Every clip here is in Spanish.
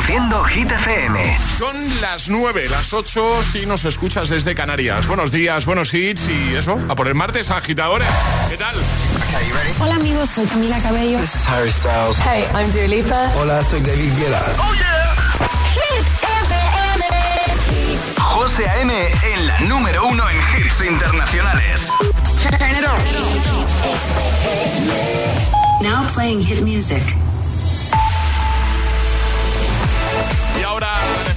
Reproduciendo Hit FM. Son las 9, las 8 si nos escuchas desde Canarias. Buenos días, buenos hits y eso, a por el martes agitadores. ¿Qué tal? Hola amigos, soy Camila Cabello. This is Harry Styles. Hey, I'm Dua Lipa. Hola, soy David Guetta. Oh yeah. Hit FM. José A.M. en la número uno en hits internacionales. Turn it on. Now playing hit music.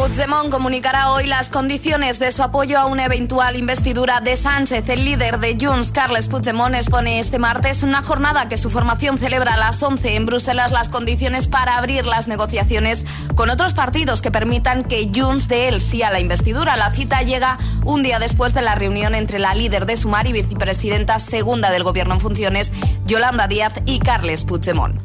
Puigdemont comunicará hoy las condiciones de su apoyo a una eventual investidura de Sánchez. El líder de Junts, Carles Puigdemont, expone este martes una jornada que su formación celebra a las 11 en Bruselas las condiciones para abrir las negociaciones con otros partidos que permitan que Junts dé el sí a la investidura. La cita llega un día después de la reunión entre la líder de Sumar y vicepresidenta segunda del Gobierno en funciones, Yolanda Díaz y Carles Puigdemont.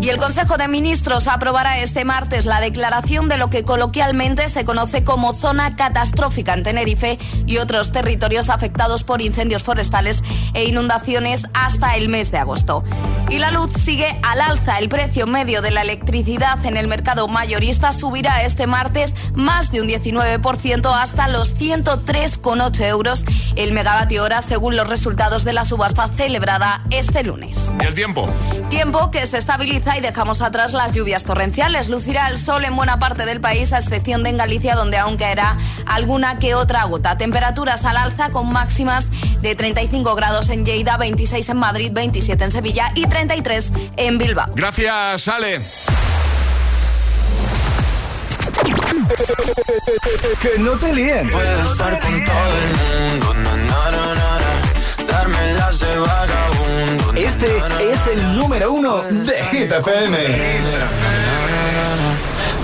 Y el Consejo de Ministros aprobará este martes la declaración de lo que coloquialmente se conoce como zona catastrófica en Tenerife y otros territorios afectados por incendios forestales e inundaciones hasta el mes de agosto. Y la luz sigue al alza. El precio medio de la electricidad en el mercado mayorista subirá este martes más de un 19% hasta los 103,8 euros el megavatio hora según los resultados de la subasta celebrada este lunes. ¿Y el tiempo? Tiempo que se estabiliza y dejamos atrás las lluvias torrenciales. Lucirá el sol en buena parte del país, a excepción de en Galicia, donde aún caerá alguna que otra gota. Temperaturas al alza con máximas de 35 grados en Lleida, 26 en Madrid, 27 en Sevilla y 33 en Bilbao. Gracias, Ale. que no te líen. Puedo estar con todo el mundo, na, na, na, na, darme las de vagabundo. na, Este na, na, es el número uno de Hit FM.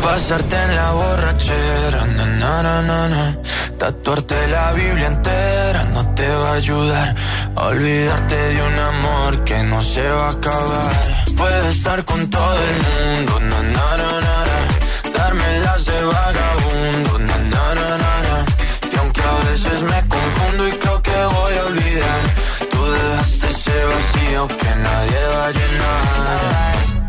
Pasarte en la borrachera, na, na, na, na. Tatuarte la Biblia entera no te va a ayudar. Olvidarte de un amor que no se va a acabar. Puedo estar con todo el mundo, na, na, na, na. Darme las de vagabundo, na, na, na, na. Y aunque a veces me confundo y creo que voy a olvidar, tú dejaste ese vacío que nadie va a llenar.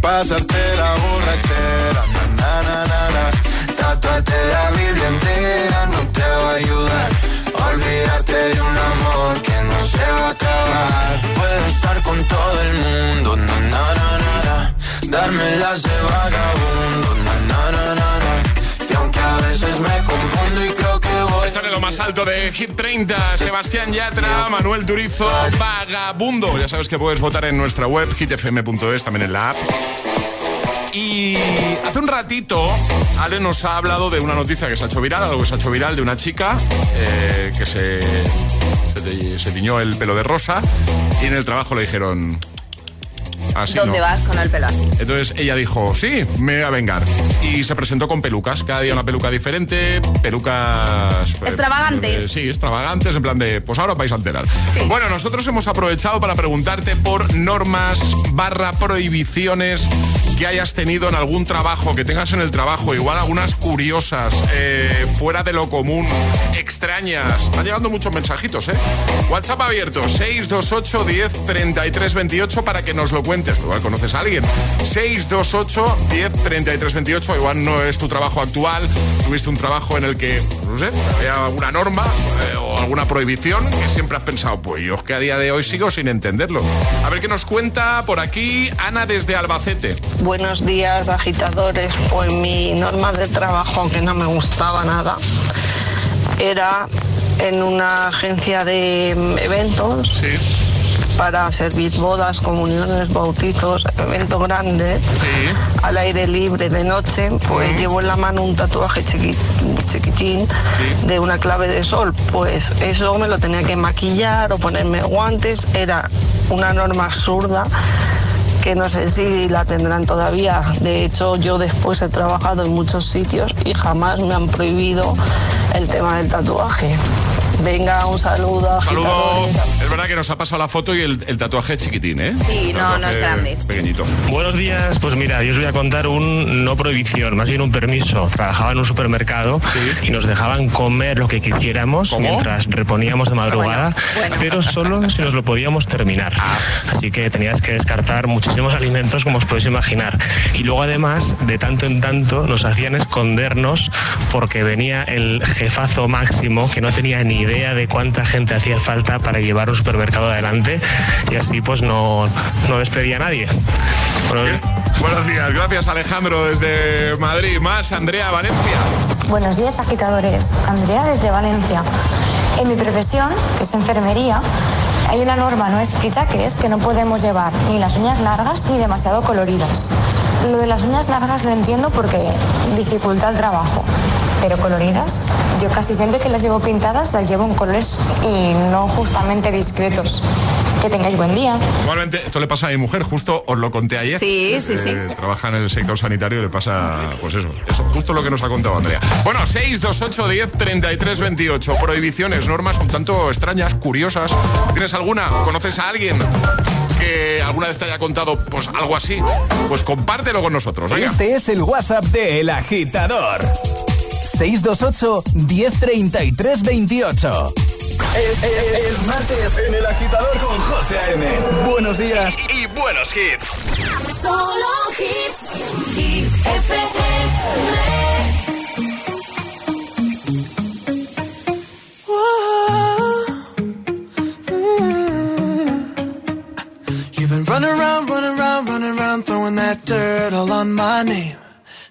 Pasarte la borrachera, na na na na. Tatuarte la Biblia entera no te va a ayudar. a Olvidarte de un amor que no se va a acabar. Puedo estar con todo el mundo, na, na, na, na, na. darme las de vagabundo, más alto de Hit 30. Sebastián Yatra, Manuel Turizo, Vagabundo. Ya sabes que puedes votar en nuestra web, hitfm.es, también en la app. Y hace un ratito Ale nos ha hablado de una noticia que se ha hecho viral, algo que se ha hecho viral de una chica eh, que se, se, se tiñó el pelo de rosa y en el trabajo le dijeron, ¿Dónde vas con el pelo así? Entonces ella dijo, sí, me voy a vengar. Y se presentó con pelucas, cada día una peluca diferente, pelucas... Eh, extravagantes. Eh, sí, extravagantes, en plan de, pues ahora vais a enterar. Bueno, nosotros hemos aprovechado para preguntarte por normas barra prohibiciones que hayas tenido en algún trabajo, que tengas en el trabajo, igual algunas curiosas, eh, fuera de lo común, extrañas. Están llegando muchos mensajitos, ¿eh? WhatsApp abierto, 628 10 33 28 para que nos lo cuentes igual conoces a alguien. 628 10 33 28, igual no es tu trabajo actual, tuviste un trabajo en el que, no sé, había alguna norma eh, o alguna prohibición que siempre has pensado, pues yo es que a día de hoy sigo sin entenderlo. A ver qué nos cuenta por aquí Ana desde Albacete. Buenos días, agitadores. Pues mi norma de trabajo que no me gustaba nada era en una agencia de eventos. Sí para servir bodas, comuniones, bautizos, eventos grandes, al aire libre de noche, pues llevo en la mano un tatuaje chiquitín de una clave de sol. Pues eso me lo tenía que maquillar o ponerme guantes, era una norma absurda que no sé si la tendrán todavía. De hecho, yo después he trabajado en muchos sitios y jamás me han prohibido el tema del tatuaje. Venga, un saludo. Saludo. Es verdad que nos ha pasado la foto y el, tatuaje chiquitín, ¿eh? Sí, no, no es grande. Pequeñito. Buenos días, pues mira, yo os voy a contar un no prohibición, más bien un permiso. Trabajaba en un supermercado y nos dejaban comer lo que quisiéramos mientras reponíamos de madrugada, pero solo si nos lo podíamos terminar. Ah. Así que tenías que descartar muchísimos alimentos como os podéis imaginar. Y luego además, de tanto en tanto, nos hacían escondernos porque venía el jefazo máximo que no tenía ni idea de cuánta gente hacía falta para llevar un supermercado adelante y así pues no, no despedía a nadie. Buenos días, gracias Alejandro desde Madrid. Más Andrea Valencia. Buenos días agitadores, Andrea desde Valencia. En mi profesión, que es enfermería, hay una norma no escrita que es que no podemos llevar ni las uñas largas ni demasiado coloridas. Lo de las uñas largas lo entiendo porque dificulta el trabajo, pero coloridas. Yo casi siempre que las llevo pintadas las llevo en colores y no justamente discretos. Que tengáis buen día. Igualmente, esto le pasa a mi mujer, justo os lo conté ayer. Sí, sí, sí. Eh, trabaja en el sector sanitario y le pasa, pues eso, eso, justo lo que nos ha contado Andrea. Bueno, 628 10 33 28. Prohibiciones, normas un tanto extrañas, curiosas. ¿Tienes alguna? ¿Conoces a alguien? que alguna vez te haya contado pues algo así, pues compártelo con nosotros. Este es el WhatsApp de El Agitador. 628 1033 28. Es, martes en el agitador con José A.M. Buenos días y, buenos hits. Solo hits. Hit FM. Run around, run around, run around, throwing that dirt all on my name.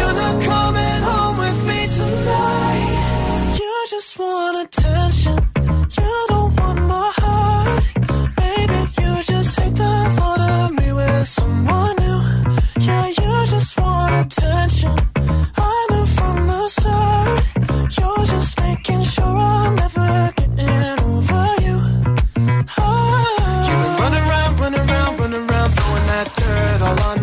You're not coming home with me tonight. You just want attention. You don't want my heart. Maybe you just hate the thought of me with someone new. Yeah, you just want attention. I knew from the start. You're just making sure I'm never getting over you. Ah. You've been running around, running around, running around, throwing that dirt all on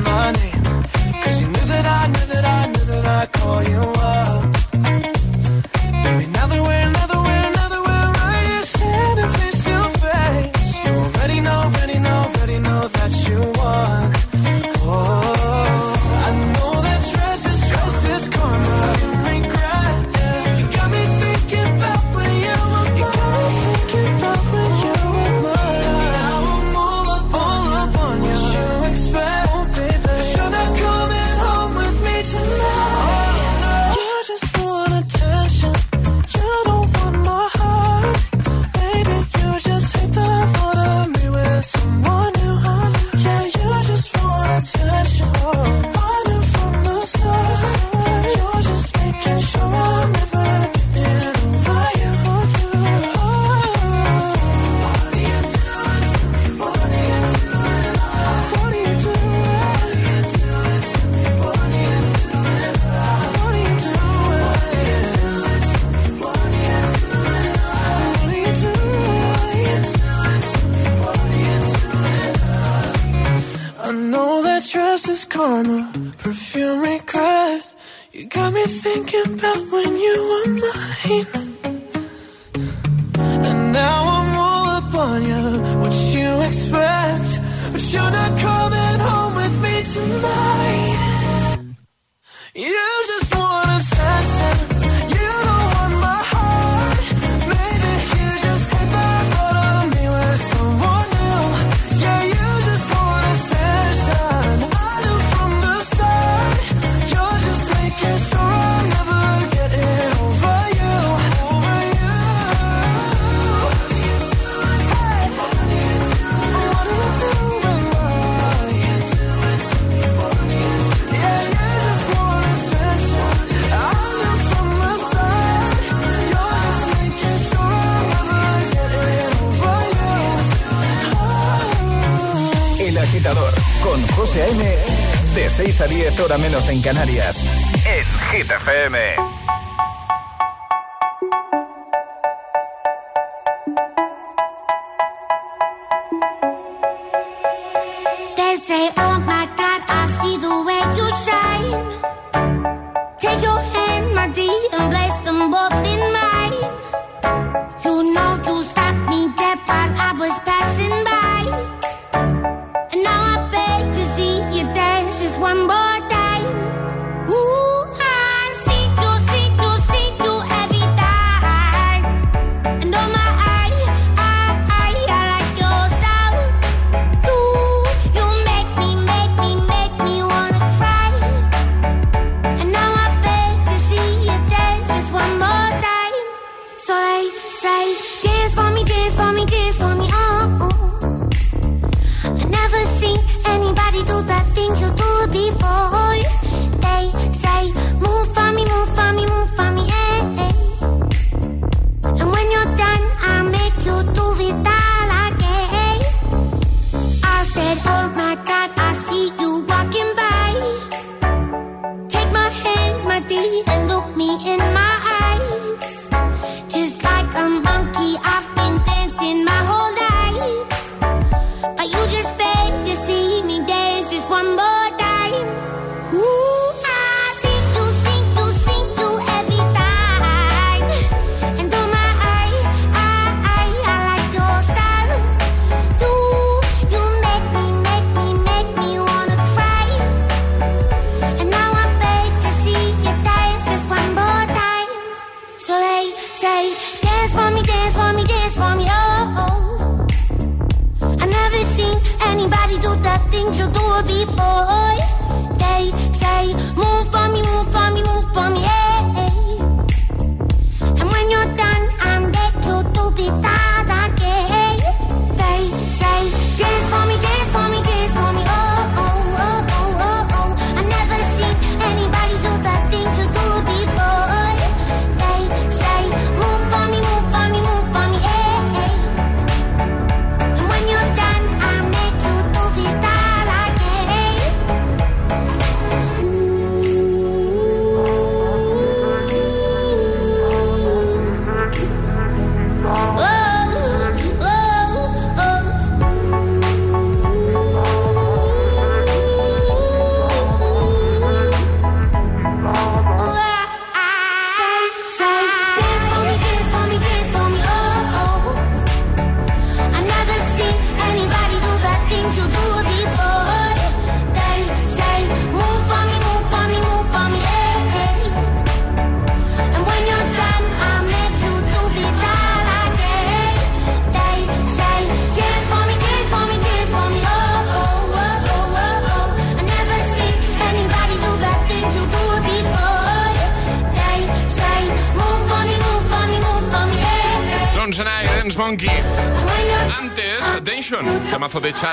10 horas menos en Canarias. En Hit FM.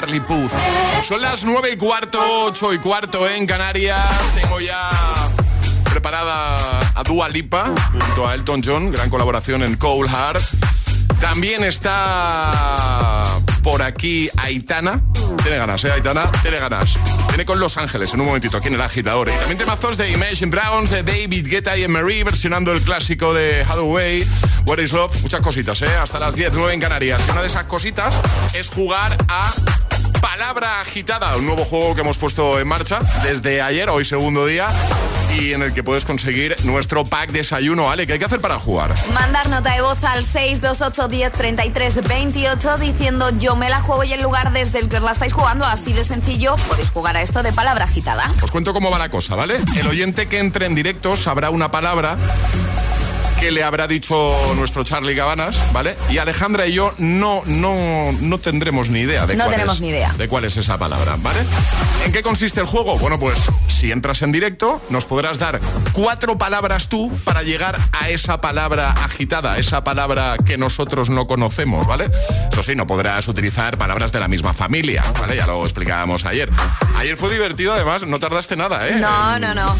Charlie Son las 9 y cuarto, 8 y cuarto en Canarias. Tengo ya preparada a Dua Lipa junto a Elton John, gran colaboración en Cold Heart. También está por aquí Aitana. Tiene ganas, ¿eh, Aitana? Tiene ganas. Tiene con Los Ángeles en un momentito aquí en el agitador. Y también temazos de Imagine Browns, de David Guetta y Emery, versionando el clásico de Hathaway, What is Love, muchas cositas, ¿eh? Hasta las 10, 9 en Canarias. Y una de esas cositas es jugar a Palabra Agitada, un nuevo juego que hemos puesto en marcha desde ayer, hoy segundo día, y en el que puedes conseguir nuestro pack desayuno. Ale, ¿qué hay que hacer para jugar? Mandar nota de voz al 628 10 28 diciendo yo me la juego y el lugar desde el que os la estáis jugando, así de sencillo, podéis jugar a esto de palabra agitada. Os cuento cómo va la cosa, ¿vale? El oyente que entre en directo sabrá una palabra le habrá dicho nuestro Charlie Cabanas, ¿vale? Y Alejandra y yo no, no, no tendremos ni idea de, no cuál tenemos es, ni idea. de cuál es esa palabra, ¿vale? ¿En qué consiste el juego? Bueno, pues si entras en directo, nos podrás dar cuatro palabras tú para llegar a esa palabra agitada, esa palabra que nosotros no conocemos, ¿vale? Eso sí, no podrás utilizar palabras de la misma familia, ¿vale? Ya lo explicábamos ayer. Ayer fue divertido, además, no tardaste nada, ¿eh? No, no, no.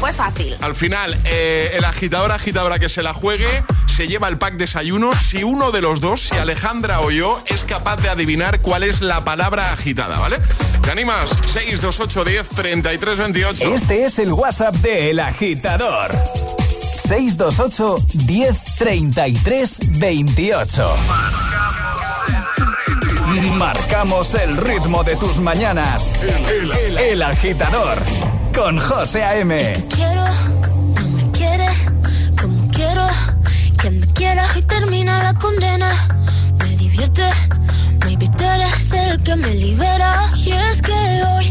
Fue fácil. Al final, eh, el agitador agitadora que se la juegue se lleva el pack desayuno si uno de los dos, si Alejandra o yo, es capaz de adivinar cuál es la palabra agitada, ¿vale? ¿Te animas? 628 10 33 28. Este es el WhatsApp de El Agitador. 628 10 33 28. Marcamos el ritmo de tus mañanas. El, el- el agitador con José A.M. quiero, no me quiere como quiero que me quieras y termina la condena. Me divierte, tú eres el que me libera. Y es que hoy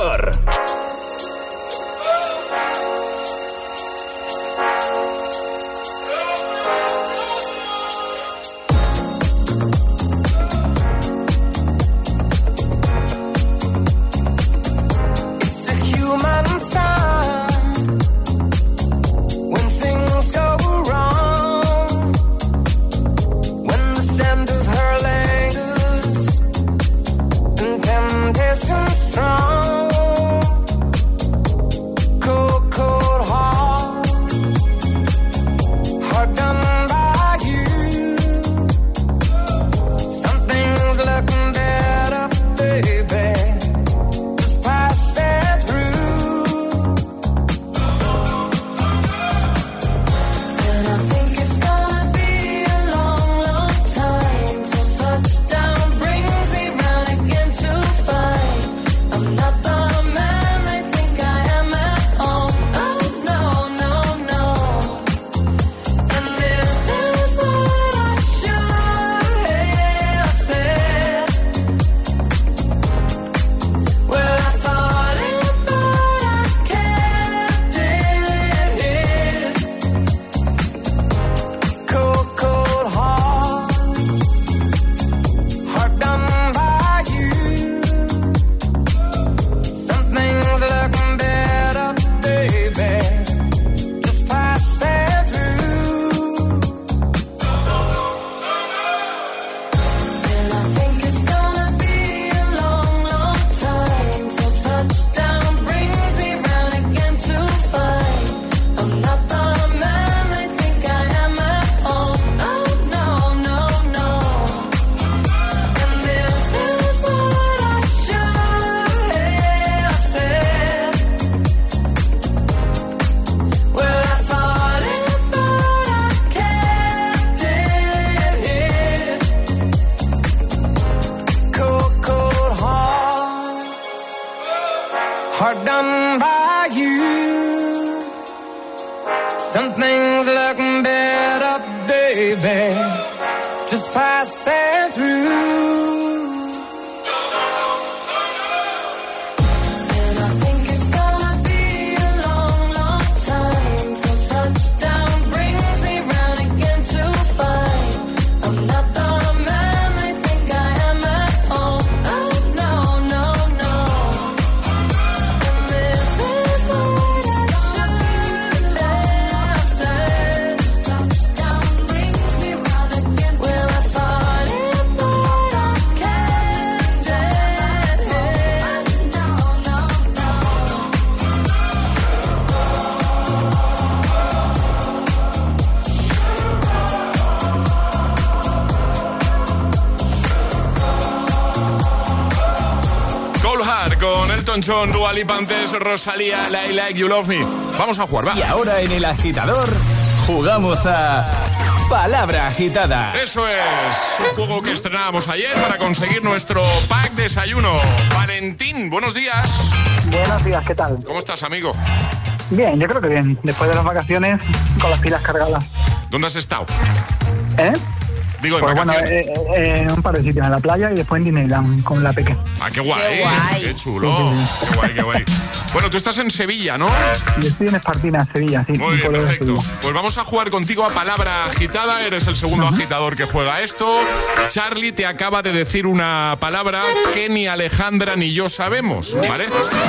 John, Dualipantes, Rosalía, I Like You Love Me. Vamos a jugar, va. Y ahora en el agitador jugamos a Palabra Agitada. Eso es, un juego que estrenábamos ayer para conseguir nuestro pack desayuno. Valentín, buenos días. Buenos días, ¿qué tal? ¿Cómo estás, amigo? Bien, yo creo que bien. Después de las vacaciones, con las pilas cargadas. ¿Dónde has estado? ¿Eh? Digo, en pues bueno, eh, eh, en un par de sitios, en la playa y después en Disneyland con la pequeña. Ah, qué guay. Qué, chulo. Qué guay, qué guay. Bueno, tú estás en Sevilla, ¿no? Yo estoy en Espartina, Sevilla, sí. Muy bien, perfecto. Pues vamos a jugar contigo a palabra agitada. Eres el segundo agitador que juega esto. Charlie te acaba de decir una palabra que ni Alejandra ni yo sabemos, ¿vale?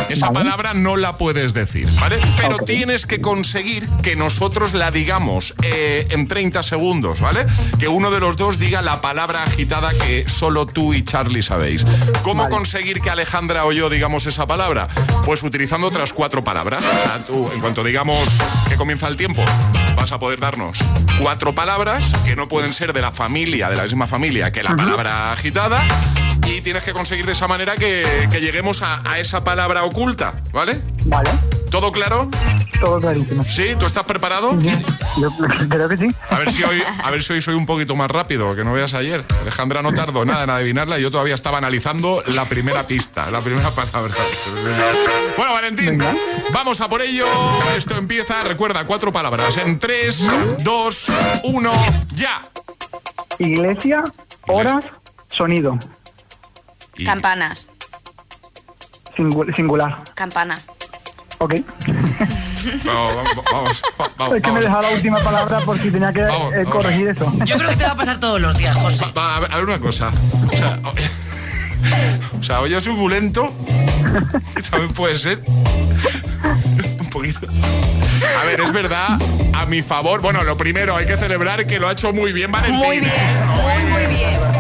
Esa palabra no la puedes decir, ¿vale? Pero tienes que conseguir que nosotros la digamos eh, en 30 segundos, ¿vale? Que uno de los dos diga la palabra agitada que solo tú y Charlie sabéis. ¿Cómo conseguir que Alejandra o yo digamos esa palabra? Pues utilizando otras cuatro palabras. O sea, tú, en cuanto digamos que comienza el tiempo, vas a poder darnos cuatro palabras que no pueden ser de la familia, de la misma familia que la palabra agitada y tienes que conseguir de esa manera que, lleguemos a, a, esa palabra oculta, ¿vale? Vale. ¿Todo claro? Todo clarísimo. ¿Sí? ¿Tú estás preparado? Yo creo que sí. A ver si hoy, a ver si hoy soy un poquito más rápido, que no veas ayer. Alejandra no tardó nada en adivinarla y yo todavía estaba analizando la primera pista, la primera palabra. Bueno, Valentín, vamos a por ello. Esto empieza, recuerda, cuatro palabras. En tres, dos, uno, ya. Iglesia, horas, sonido. Campanas. singular. Campana. Ok. vamos, vamos, Es que me dejaba la última palabra por si tenía que eh, corregir eso. Yo creo que te va a pasar todos los días, José. a, ver, una cosa. O sea, o sea, oye suculento, también puede ser un poquito. A ver, es verdad, a mi favor. Bueno, lo primero, hay que celebrar que lo ha hecho muy bien Valentín. Muy bien, muy. Muy bien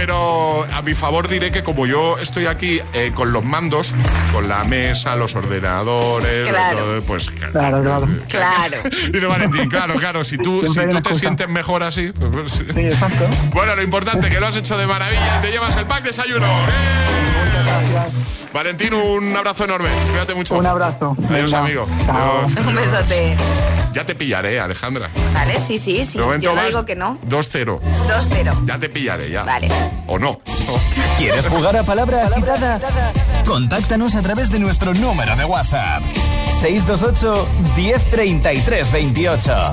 pero a mi favor diré que como yo estoy aquí eh, con los mandos, con la mesa, los ordenadores, claro. pues claro, claro. claro. Dice Valentín, claro, claro, si tú, si tú te sientes mejor así. Pues, pues, sí, exacto. Bueno, lo importante que lo has hecho de maravilla, te llevas el pack desayuno. Valentín, un abrazo enorme. Cuídate mucho. Un abrazo. Adiós, amigo. Un besote. Ya te pillaré, Alejandra. Vale, sí, sí, sí. Yo no digo que no. 2-0. 2-0. Ya te pillaré, ya. Vale. ¿O no? ¿Quieres jugar a palabra agitada? Contáctanos a través de nuestro número de WhatsApp. 628 1033 28.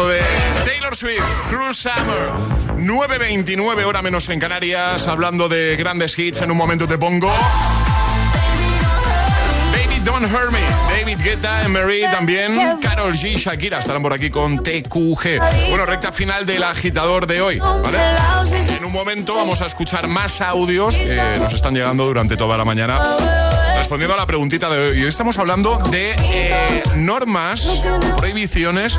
De Taylor Swift, Cruel Summer. 9.29 hora menos en Canarias, hablando de grandes hits. En un momento te pongo. Baby Don't Hurt Me. David Guetta, Emery también. Carol G, Shakira estarán por aquí con TQG. Bueno, recta final del agitador de hoy. En un momento vamos a escuchar más audios que nos están llegando durante toda la mañana respondiendo a la preguntita de hoy. Estamos hablando de eh, normas, prohibiciones,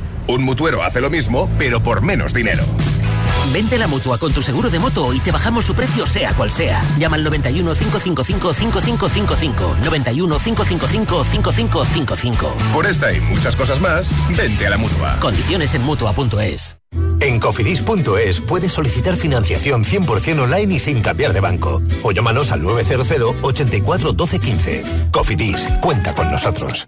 Un mutuero hace lo mismo, pero por menos dinero. Vente la mutua con tu seguro de moto y te bajamos su precio, sea cual sea. Llama al 91 555 5555. 91 555 5555. Por esta y muchas cosas más, vente a la mutua. Condiciones en mutua.es. En cofidis.es puedes solicitar financiación 100% online y sin cambiar de banco. O llámanos al 900 84 12 15. Cofidis, cuenta con nosotros.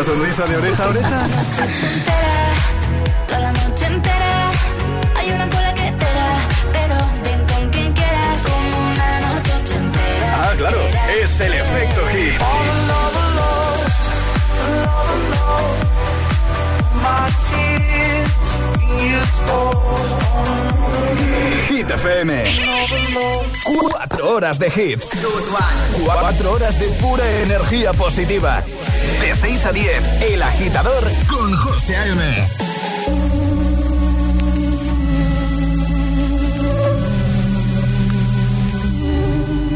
Esa sonrisa de oreja a oreja? Toda la noche entera hay una cola que te da, pero ven con quien quieras como una noche entera. Ah, claro, es el efecto hit. Hit FM. Cuatro horas de hits. Cuatro horas de pura energía positiva. De 6 a 10, El Agitador con José A.M.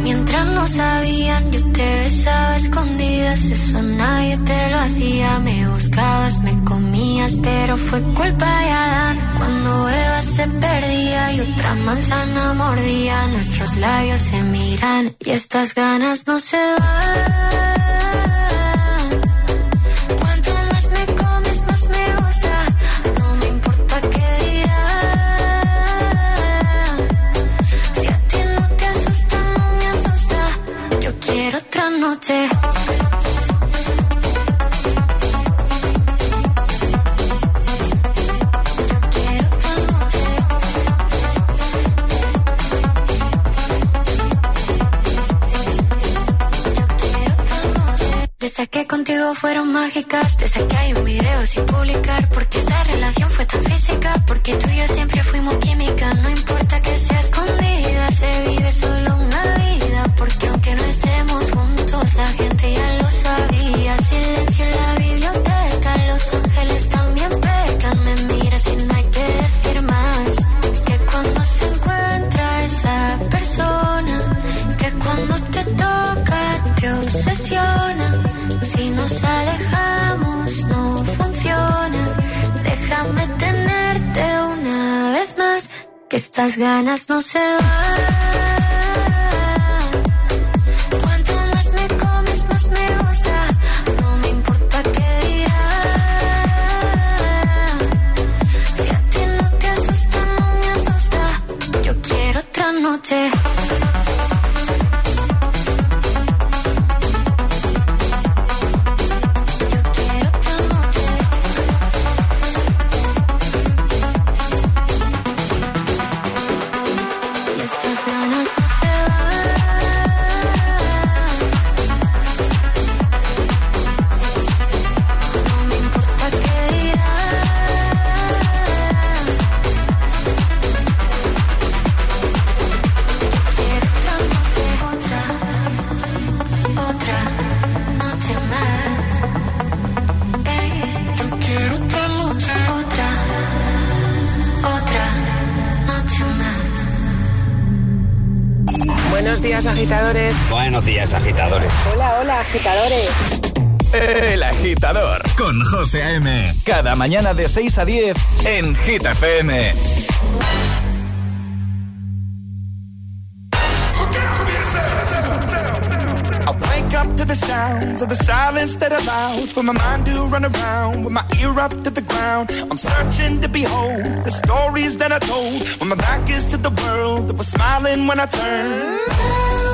Mientras no sabían, yo te besaba escondidas. Eso nadie te lo hacía. Me buscabas, me comías, pero fue culpa de Adán. Cuando Eva se perdía y otra manzana mordía, nuestros labios se miran y estas ganas no se van. Desde que contigo fueron mágicas, desde que hay un video sin publicar, porque esta relación fue Mañana de 6 a 10 en Hit FM. To the sounds of the silence that allows for my mind to run around with my ear up to the ground. I'm searching to behold the stories that I told when my back is to the world that was smiling when I turned.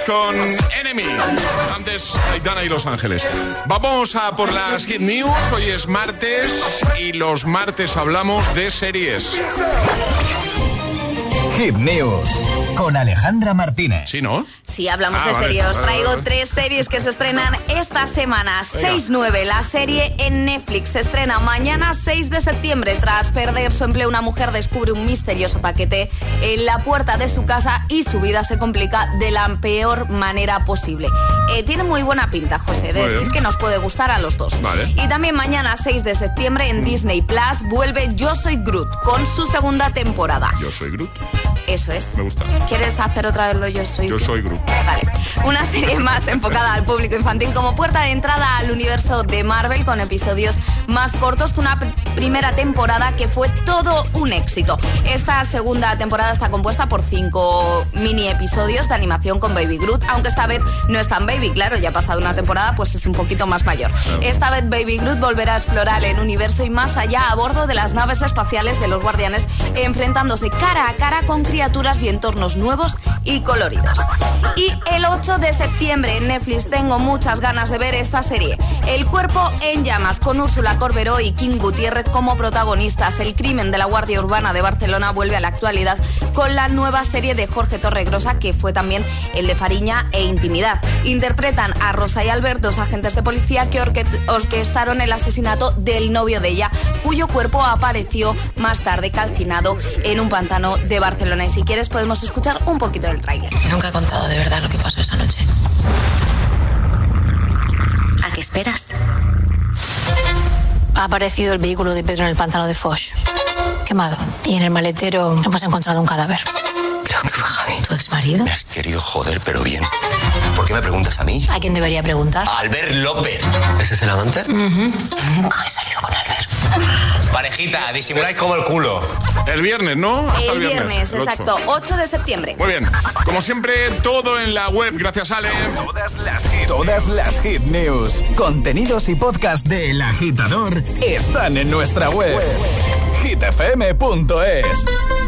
Con Enemy. Antes Aitana y Los Ángeles. Vamos a por las Hit News. Hoy es martes y los martes hablamos de series. Hit News con Alejandra Martínez. Sí, ¿no? Sí, hablamos Ah, de vale, series. Vale, traigo vale. tres series que se estrenan esta semana. 6-9, la serie en Netflix se estrena mañana 6 de septiembre. Tras perder su empleo, una mujer descubre un misterioso paquete en la puerta de su casa y su vida se complica de la peor manera posible. Eh, tiene muy buena pinta, José, de Muy decir bien. que nos puede gustar a los dos. Vale. Y también mañana 6 de septiembre en Disney Plus vuelve Yo Soy Groot con su segunda temporada. Yo soy Groot. Eso es. Me gusta. ¿Quieres hacer otra vez lo Yo Soy Yo soy Groot. Vale. Una serie más enfocada al público infantil como puerta de entrada al universo de Marvel con episodios más cortos que una pr- primera temporada que fue todo un éxito. Esta segunda temporada está compuesta por cinco mini episodios de animación con Baby Groot, aunque esta vez no es tan baby, claro, ya ha pasado una temporada, pues es un poquito más mayor. Esta vez Baby Groot volverá a explorar el universo y más allá a bordo de las naves espaciales de los guardianes, enfrentándose cara a cara con criaturas y entornos nuevos y coloridos. Y el 8 de septiembre en Netflix tengo muchas ganas de ver esta serie. El cuerpo en llamas con Úrsula Corberó y Kim Gutiérrez como protagonistas. El crimen de la Guardia Urbana de Barcelona vuelve a la actualidad con la nueva serie de Jorge Torregrosa que fue también el de Fariña e Intimidad. Interpretan a Rosa y Albert, dos agentes de policía que orque- orquestaron el asesinato del novio de ella, cuyo cuerpo apareció más tarde calcinado en un pantano de Barcelona. Y si quieres podemos escuchar un poquito del tráiler. Nunca he contado de verdad lo que pasó esa noche. ¿A qué esperas? Ha aparecido el vehículo de Pedro en el pantano de Foch. Quemado. Y en el maletero hemos encontrado un cadáver. Creo que fue Javi. ¿Tu ex marido? Me has querido joder, pero bien. ¿Por qué me preguntas a mí? ¿A quién debería preguntar? Albert López. ¿Ese es el amante? Nunca he salido con Albert. Parejita, disimuláis como el culo. El viernes, ¿no? Hasta el viernes, el exacto, 8 de septiembre. Muy bien. Como siempre, todo en la web. Gracias, Ale. Todas las hit, todas las hit news, contenidos y podcast de El Agitador están en nuestra web. hitfm.es.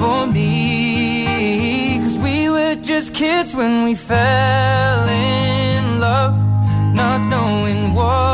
for me. Cause we were just kids when we fell in love, not knowing what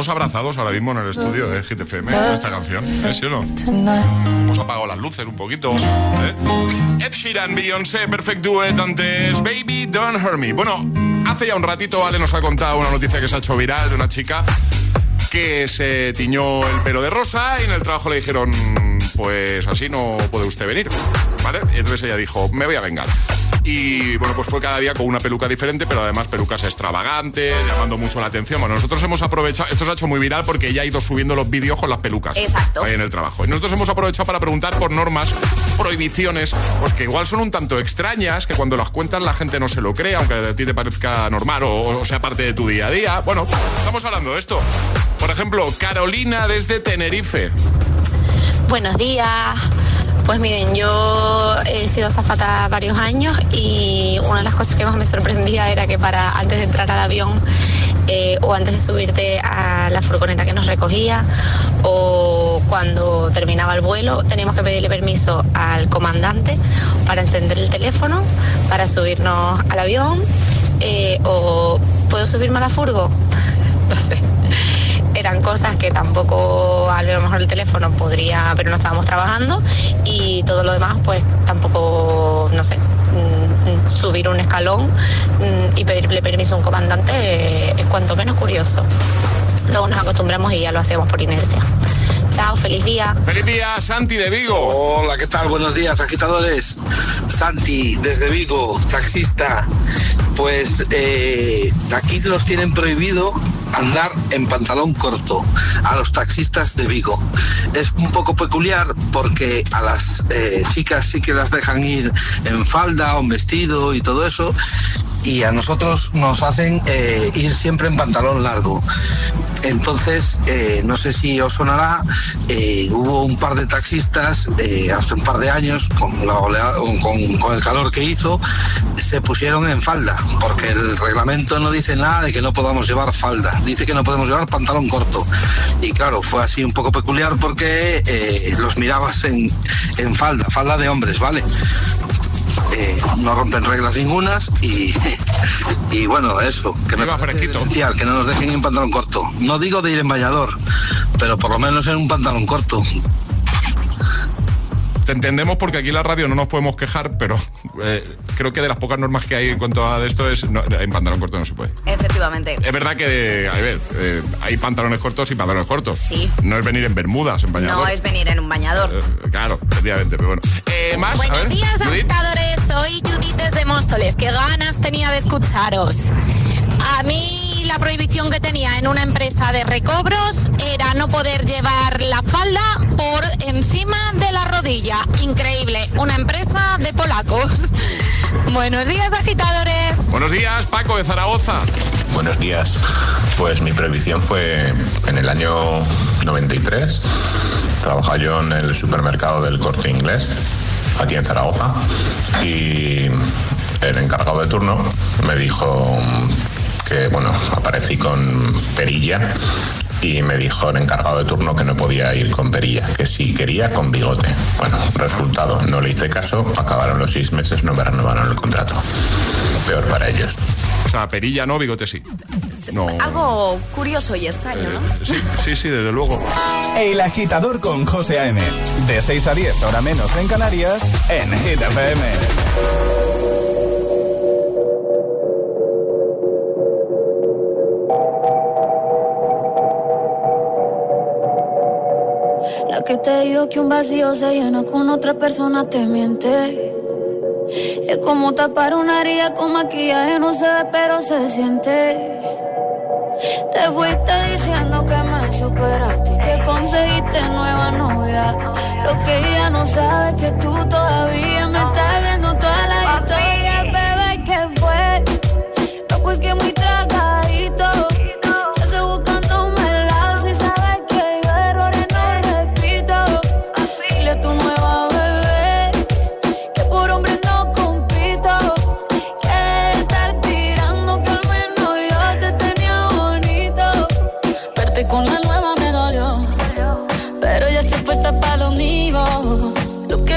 todos abrazados ahora mismo en el estudio de Hit FM, en esta canción, ¿eh? ¿Sí o no? Hemos apagado las luces un poquito. ¿eh? Ed Sheeran, Beyoncé, Perfect Duet, antes Baby Don't Hurt Me. Bueno, hace ya un ratito Ale nos ha contado una noticia que se ha hecho viral de una chica que se tiñó el pelo de rosa y en el trabajo le dijeron, pues así no puede usted venir, ¿vale? Entonces ella dijo, me voy a vengar. Y bueno, pues fue cada día con una peluca diferente, pero además pelucas extravagantes, llamando mucho la atención. Bueno, nosotros hemos aprovechado, esto se ha hecho muy viral porque ella ha ido subiendo los vídeos con las pelucas. Exacto. Ahí en el trabajo. Y nosotros hemos aprovechado para preguntar por normas, prohibiciones, pues que igual son un tanto extrañas, que cuando las cuentas la gente no se lo cree, aunque a ti te parezca normal o, o sea parte de tu día a día. Bueno, estamos hablando de esto. Por ejemplo, Carolina desde Tenerife. Buenos días. Pues miren, yo he sido azafata varios años y una de las cosas que más me sorprendía era que para antes de entrar al avión eh, o antes de subirte a la furgoneta que nos recogía o cuando terminaba el vuelo teníamos que pedirle permiso al comandante para encender el teléfono, para subirnos al avión eh, o ¿puedo subirme a la furgo? no sé eran cosas que tampoco a lo mejor el teléfono podría, pero no estábamos trabajando y todo lo demás pues tampoco, no sé, mm, subir un escalón mm, y pedirle permiso a un comandante es cuanto menos curioso. Luego nos acostumbramos y ya lo hacemos por inercia. Chao, feliz día. Feliz día, Santi de Vigo. Hola, ¿qué tal? Buenos días, agitadores. Santi, desde Vigo, taxista. Pues eh, aquí los tienen prohibido andar en pantalón corto a los taxistas de Vigo. Es un poco peculiar porque a las eh, chicas sí que las dejan ir en falda o en vestido y todo eso y a nosotros nos hacen eh, ir siempre en pantalón largo. Entonces, eh, no sé si os sonará, hubo un par de taxistas hace un par de años, con el calor que hizo, se pusieron en falda, porque el reglamento no dice nada de que no podamos llevar falda, dice que no podemos llevar pantalón corto. Y claro, fue así un poco peculiar porque eh, los mirabas en, en falda, falda de hombres, ¿vale? Eh, no rompen reglas ningunas y, y bueno, eso, que me esencial, que no nos dejen en pantalón corto. No digo de ir en bañador, pero por lo menos en un pantalón corto. Te entendemos porque aquí en la radio no nos podemos quejar, pero eh, creo que de las pocas normas que hay en cuanto a esto es no, en pantalón corto no se puede. Efectivamente. Es verdad que, a ver, eh, hay pantalones cortos y pantalones cortos. Sí. No es venir en bermudas, en bañador. No es venir en un bañador. Eh, claro, efectivamente, pero bueno. Eh, más, a ver, Buenos días, agitadores. Soy Judith desde Móstoles. Qué ganas tenía de escucharos. A mí la prohibición que tenía en una empresa de recobros era no poder llevar la falda por encima rodilla. Increíble. Una empresa de polacos. Buenos días, agitadores. Buenos días, Paco de Zaragoza. Buenos días. Pues mi prohibición fue en el año 93. Trabajaba yo en el supermercado del corte inglés, aquí en Zaragoza. Y el encargado de turno me dijo que, bueno, aparecí con perilla. Y me dijo el encargado de turno que no podía ir con perilla, que si quería con bigote. Bueno, resultado, no le hice caso, acabaron los seis meses, no me renovaron el contrato. Peor para ellos. O sea, perilla no, bigote sí. No. Algo curioso y extraño, ¿no? Sí, sí, sí, desde luego. El agitador con José A.M. De 6 a 10, hora menos en Canarias, en Hit FM. Que te dijo que un vacío se llena con otra persona te miente. Es como tapar una herida con maquillaje, no se ve, pero se siente. Te fuiste diciendo que me superaste y que conseguiste nueva novia. Lo que ella no sabe es que tú todavía me estás viendo toda la historia, bebé, ¿qué fue? No, pues que muy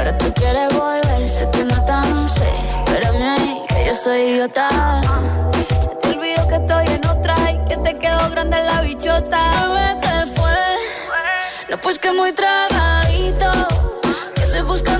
Ahora tú quieres volver, sé que no tan sé. Espérame ahí, que yo soy idiota. Se te olvidó que estoy en otra y que te quedó grande la bichota. ¿qué fue? No, pues que muy tragadito. Que estoy buscándome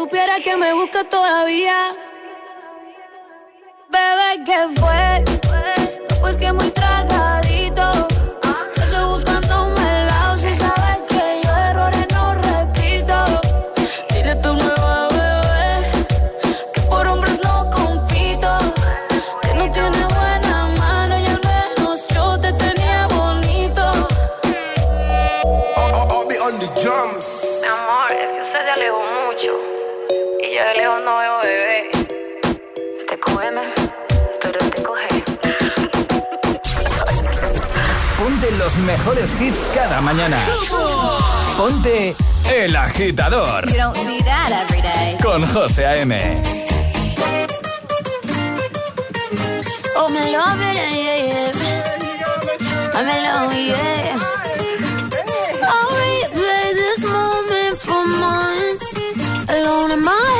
supiera que me busca todavía. Bebé, ¿qué fue? No, pues que muy tragadito. Yo estoy buscando un helado. Si sabes que yo errores no repito. Dile tu nueva bebé que por hombres no compito. Que no tiene buena mano y al menos yo te tenía bonito. Oh, oh, oh, on the. Mi amor, es que usted se alejó mucho. M, pero te coge. Ponte los mejores hits cada mañana. Ponte El Agitador. You don't see that every day. Con José A.M. Oh, me love it, yeah, yeah. I'm alone, yeah. I'll replay this moment for months. Alone in my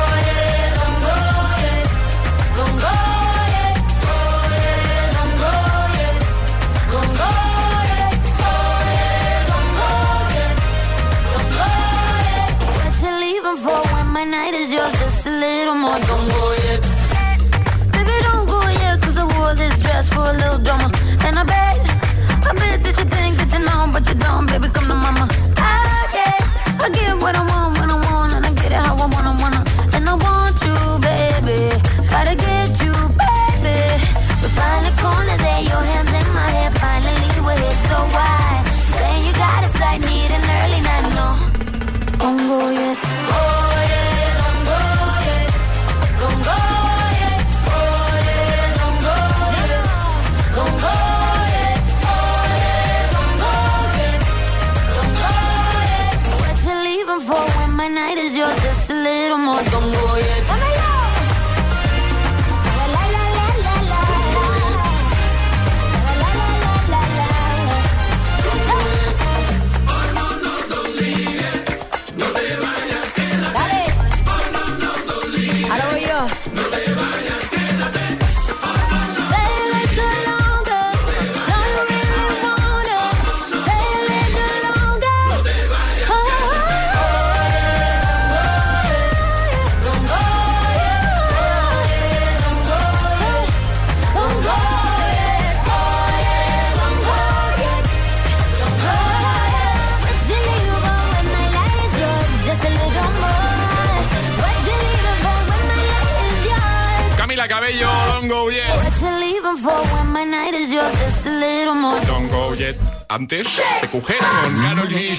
know, but you don't, baby, little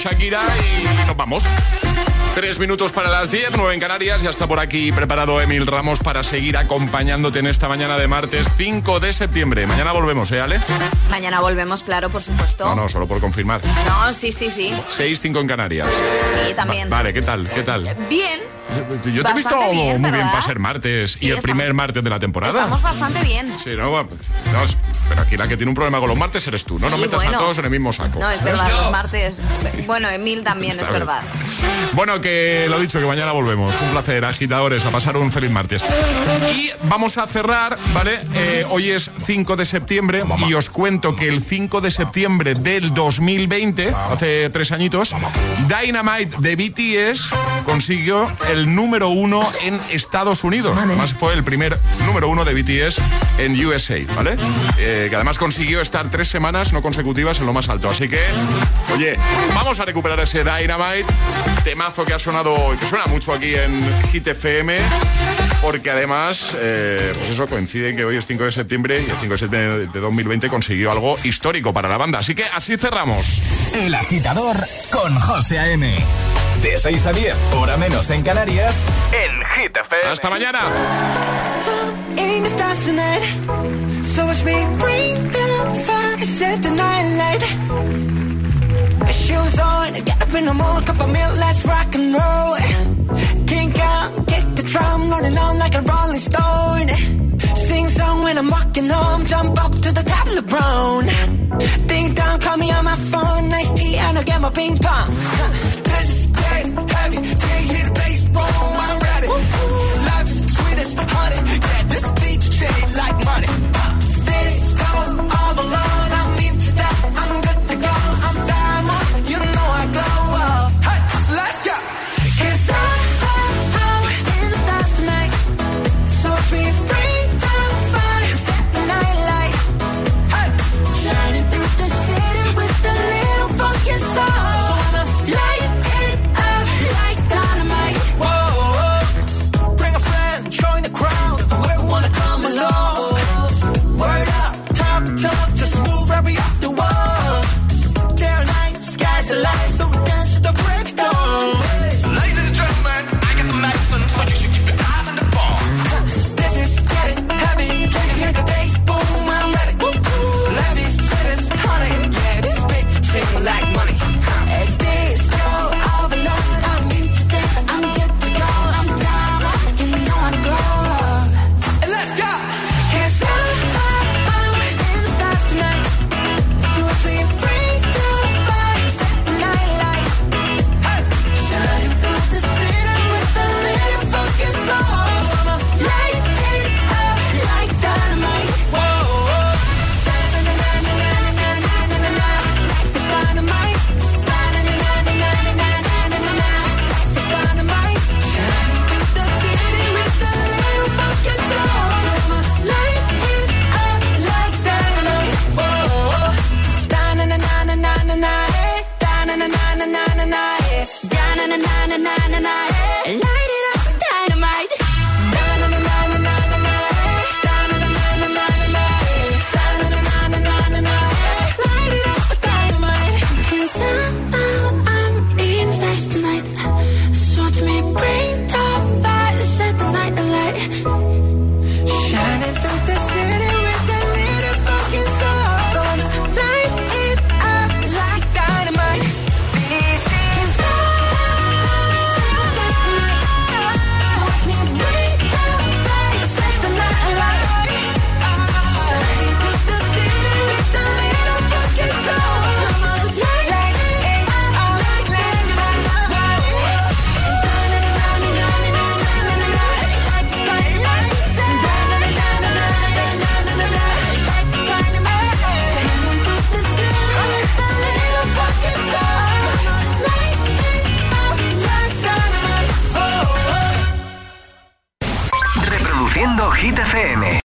Shakira y nos vamos. Tres minutos para las 10, nueve en Canarias. Ya está por aquí preparado Emil Ramos para seguir acompañándote en esta mañana de martes 5 de septiembre. Mañana volvemos, ¿eh, Ale? Mañana volvemos, claro, por supuesto. No, no, solo por confirmar. No, sí, sí, sí. 6, 5 en Canarias. Sí, también. Va- vale, ¿qué tal? ¿Qué tal? Bien. Yo te he visto bien, muy bien para ser martes Sí, y el estamos- primer martes de la temporada. Estamos bastante bien. Sí, no, bueno, no, pero aquí la que tiene un problema con los martes eres tú. No nos Sí, metas bueno. a todos en el mismo saco. No, es verdad, los martes. Bueno, Emil también, Está es bien. verdad. Bueno, que lo dicho, que mañana volvemos. Un placer, agitadores, a pasar un feliz martes. Y vamos a cerrar, ¿vale? Eh, hoy es 5 de septiembre y os cuento que el 5 de septiembre del 2020, hace tres añitos, Dynamite de BTS consiguió el número uno en Estados Unidos. Además, fue el primer número uno de BTS en USA, ¿vale? Eh, que además consiguió estar tres semanas no consecutivas en lo más alto. Así que, oye, vamos a recuperar ese Dynamite, temazo que ha sonado, que suena mucho aquí en Hit FM, porque además, eh, pues eso coincide en que hoy es 5 de septiembre y el 5 de septiembre de 2020 consiguió algo histórico para la banda. Así que así cerramos. El agitador con José A.M. De 6 a 10, hora menos en Canarias, en Hit FM. Hasta mañana. Shoes on, get up in the morning, cup of milk, let's rock and roll. Kink out, kick the drum, rolling on like a rolling stone. Sing song when I'm walking home, jump up to the top of the brown. Ding dong, call me on my phone, nice tea, and I'll get my ping pong. Can't hit